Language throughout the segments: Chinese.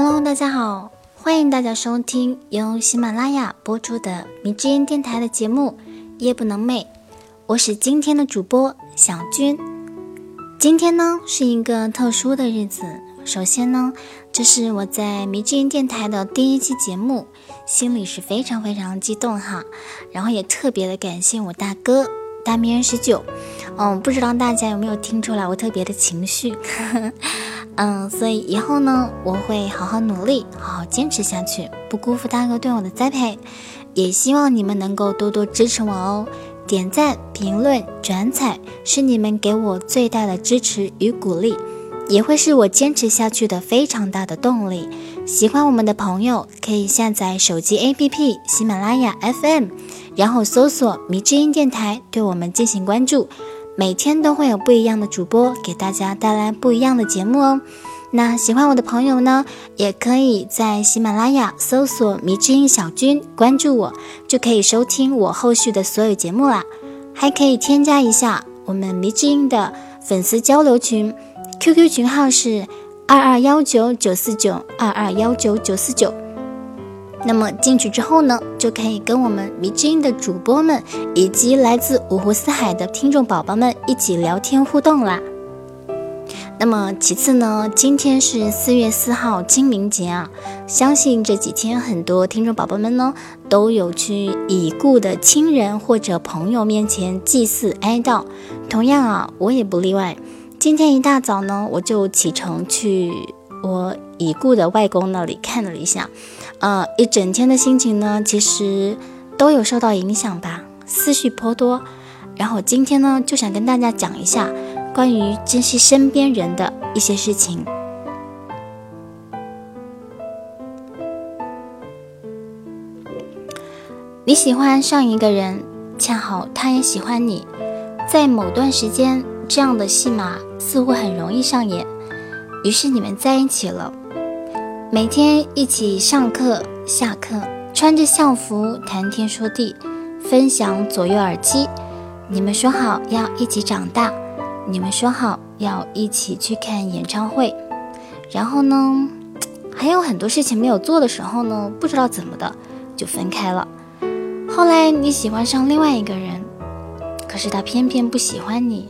Hello，大家好，欢迎大家收听由喜马拉雅播出的迷之音电台的节目《夜不能寐》，我是今天的主播小军。今天呢是一个特殊的日子，首先呢，这是我在迷之音电台的第一期节目，心里是非常非常激动哈，然后也特别的感谢我大哥大迷人十九，嗯，不知道大家有没有听出来我特别的情绪。呵 呵嗯，所以以后呢，我会好好努力，好好坚持下去，不辜负大哥对我的栽培。也希望你们能够多多支持我哦，点赞、评论、转采是你们给我最大的支持与鼓励，也会是我坚持下去的非常大的动力。喜欢我们的朋友可以下载手机 APP 喜马拉雅 FM，然后搜索“迷之音电台”，对我们进行关注。每天都会有不一样的主播给大家带来不一样的节目哦。那喜欢我的朋友呢，也可以在喜马拉雅搜索“迷之音小军”，关注我，就可以收听我后续的所有节目啦。还可以添加一下我们迷之音的粉丝交流群，QQ 群号是二二幺九九四九二二幺九九四九。那么进去之后呢，就可以跟我们迷之音的主播们，以及来自五湖四海的听众宝宝们一起聊天互动啦。那么其次呢，今天是四月四号清明节啊，相信这几天很多听众宝宝们呢，都有去已故的亲人或者朋友面前祭祀哀悼。同样啊，我也不例外。今天一大早呢，我就启程去我已故的外公那里看了一下。呃，一整天的心情呢，其实都有受到影响吧，思绪颇多。然后今天呢，就想跟大家讲一下关于珍惜身边人的一些事情。你喜欢上一个人，恰好他也喜欢你，在某段时间，这样的戏码似乎很容易上演，于是你们在一起了。每天一起上课、下课，穿着校服谈天说地，分享左右耳机。你们说好要一起长大，你们说好要一起去看演唱会。然后呢，还有很多事情没有做的时候呢，不知道怎么的就分开了。后来你喜欢上另外一个人，可是他偏偏不喜欢你。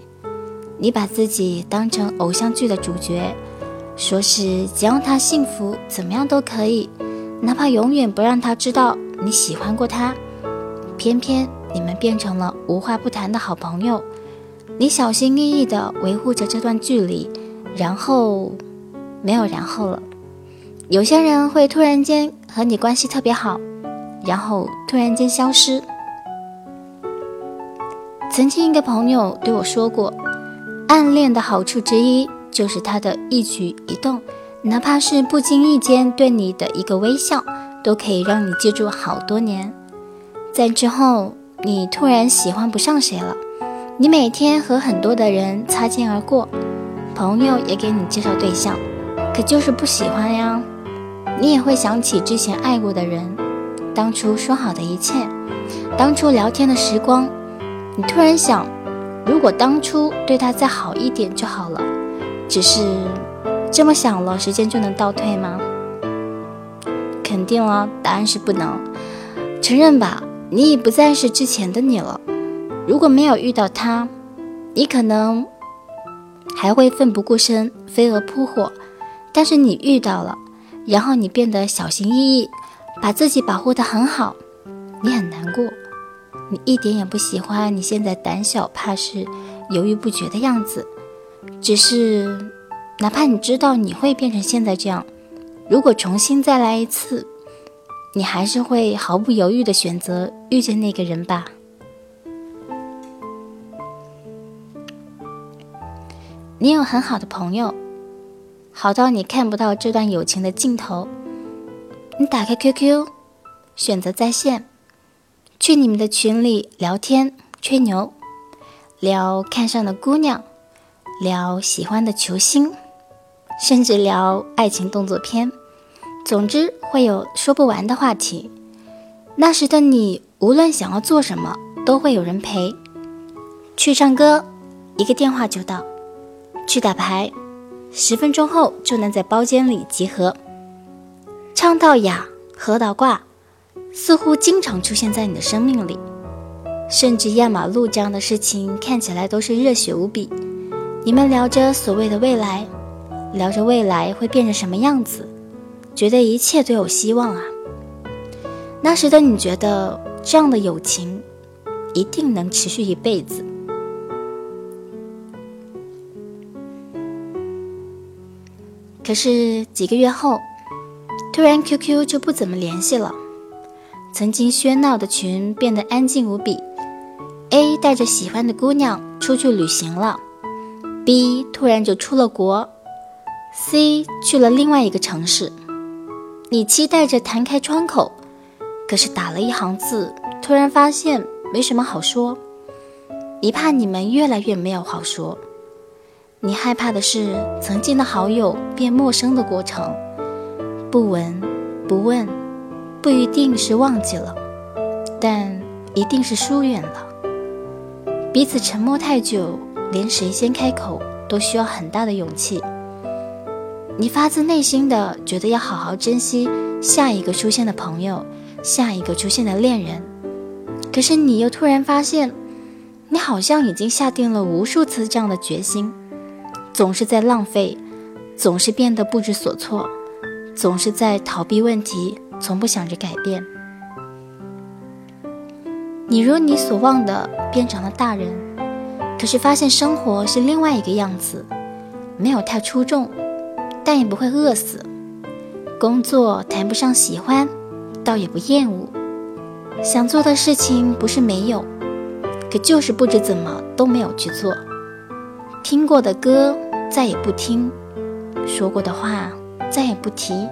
你把自己当成偶像剧的主角。说是只要他幸福，怎么样都可以，哪怕永远不让他知道你喜欢过他。偏偏你们变成了无话不谈的好朋友，你小心翼翼地维护着这段距离，然后没有然后了。有些人会突然间和你关系特别好，然后突然间消失。曾经一个朋友对我说过，暗恋的好处之一。就是他的一举一动，哪怕是不经意间对你的一个微笑，都可以让你记住好多年。在之后，你突然喜欢不上谁了，你每天和很多的人擦肩而过，朋友也给你介绍对象，可就是不喜欢呀。你也会想起之前爱过的人，当初说好的一切，当初聊天的时光，你突然想，如果当初对他再好一点就好了。只是这么想了，时间就能倒退吗？肯定了，答案是不能。承认吧，你已不再是之前的你了。如果没有遇到他，你可能还会奋不顾身、飞蛾扑火。但是你遇到了，然后你变得小心翼翼，把自己保护得很好。你很难过，你一点也不喜欢你现在胆小怕事、犹豫不决的样子。只是，哪怕你知道你会变成现在这样，如果重新再来一次，你还是会毫不犹豫的选择遇见那个人吧。你有很好的朋友，好到你看不到这段友情的尽头。你打开 QQ，选择在线，去你们的群里聊天吹牛，聊看上的姑娘。聊喜欢的球星，甚至聊爱情动作片，总之会有说不完的话题。那时的你，无论想要做什么，都会有人陪。去唱歌，一个电话就到；去打牌，十分钟后就能在包间里集合。唱到哑，喝到挂，似乎经常出现在你的生命里。甚至压马路这样的事情看起来都是热血无比。你们聊着所谓的未来，聊着未来会变成什么样子，觉得一切都有希望啊。那时的你觉得这样的友情一定能持续一辈子。可是几个月后，突然 QQ 就不怎么联系了，曾经喧闹的群变得安静无比。A 带着喜欢的姑娘出去旅行了，B 突然就出了国，C 去了另外一个城市。你期待着弹开窗口，可是打了一行字，突然发现没什么好说。你怕你们越来越没有好说，你害怕的是曾经的好友变陌生的过程。不闻不问，不一定是忘记了，但一定是疏远了。彼此沉默太久，连谁先开口都需要很大的勇气。你发自内心的觉得要好好珍惜下一个出现的朋友，下一个出现的恋人。可是你又突然发现，你好像已经下定了无数次这样的决心，总是在浪费，总是变得不知所措，总是在逃避问题，从不想着改变。你如你所望的变成了大人，可是发现生活是另外一个样子，没有太出众，但也不会饿死。工作谈不上喜欢，倒也不厌恶。想做的事情不是没有，可就是不知怎么都没有去做。听过的歌再也不听，说过的话再也不提，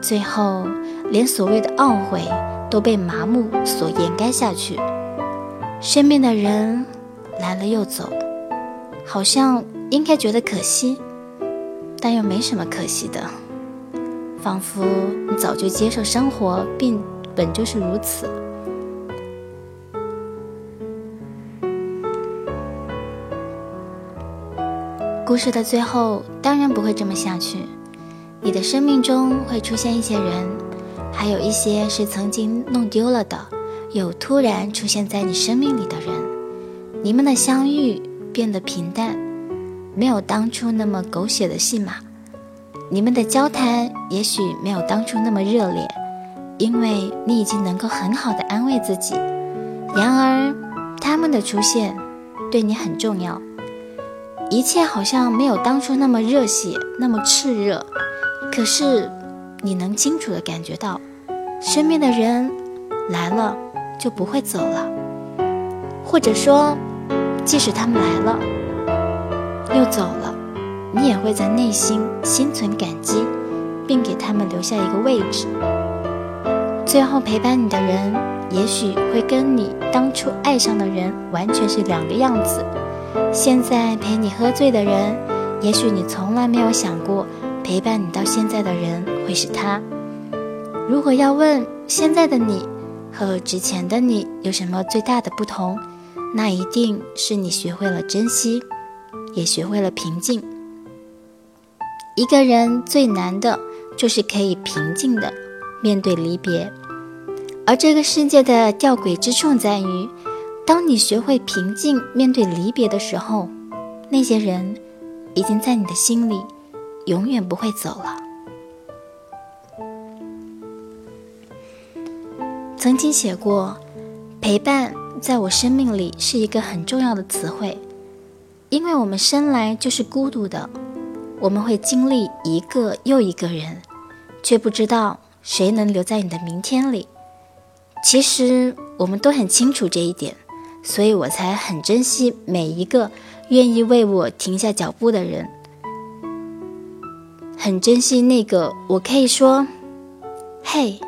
最后连所谓的懊悔。都被麻木所掩盖下去。身边的人来了又走，好像应该觉得可惜，但又没什么可惜的，仿佛你早就接受生活，并本就是如此。故事的最后当然不会这么下去，你的生命中会出现一些人。还有一些是曾经弄丢了的，又突然出现在你生命里的人，你们的相遇变得平淡，没有当初那么狗血的戏码，你们的交谈也许没有当初那么热烈，因为你已经能够很好的安慰自己。然而，他们的出现对你很重要，一切好像没有当初那么热血，那么炽热，可是。你能清楚的感觉到，身边的人来了就不会走了，或者说，即使他们来了又走了，你也会在内心心存感激，并给他们留下一个位置。最后陪伴你的人，也许会跟你当初爱上的人完全是两个样子。现在陪你喝醉的人，也许你从来没有想过。陪伴你到现在的人会是他。如果要问现在的你和之前的你有什么最大的不同，那一定是你学会了珍惜，也学会了平静。一个人最难的就是可以平静的面对离别，而这个世界的吊诡之处在于，当你学会平静面对离别的时候，那些人已经在你的心里。永远不会走了。曾经写过，陪伴在我生命里是一个很重要的词汇，因为我们生来就是孤独的，我们会经历一个又一个人，却不知道谁能留在你的明天里。其实我们都很清楚这一点，所以我才很珍惜每一个愿意为我停下脚步的人。很珍惜那个，我可以说，嘿，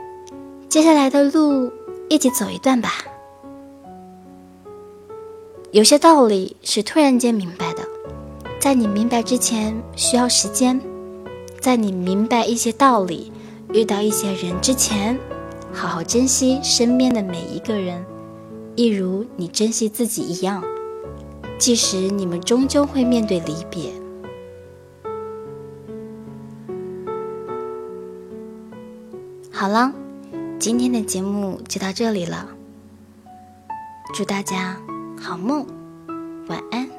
接下来的路一起走一段吧。有些道理是突然间明白的，在你明白之前需要时间，在你明白一些道理、遇到一些人之前，好好珍惜身边的每一个人，一如你珍惜自己一样。即使你们终究会面对离别。好了，今天的节目就到这里了。祝大家好梦，晚安。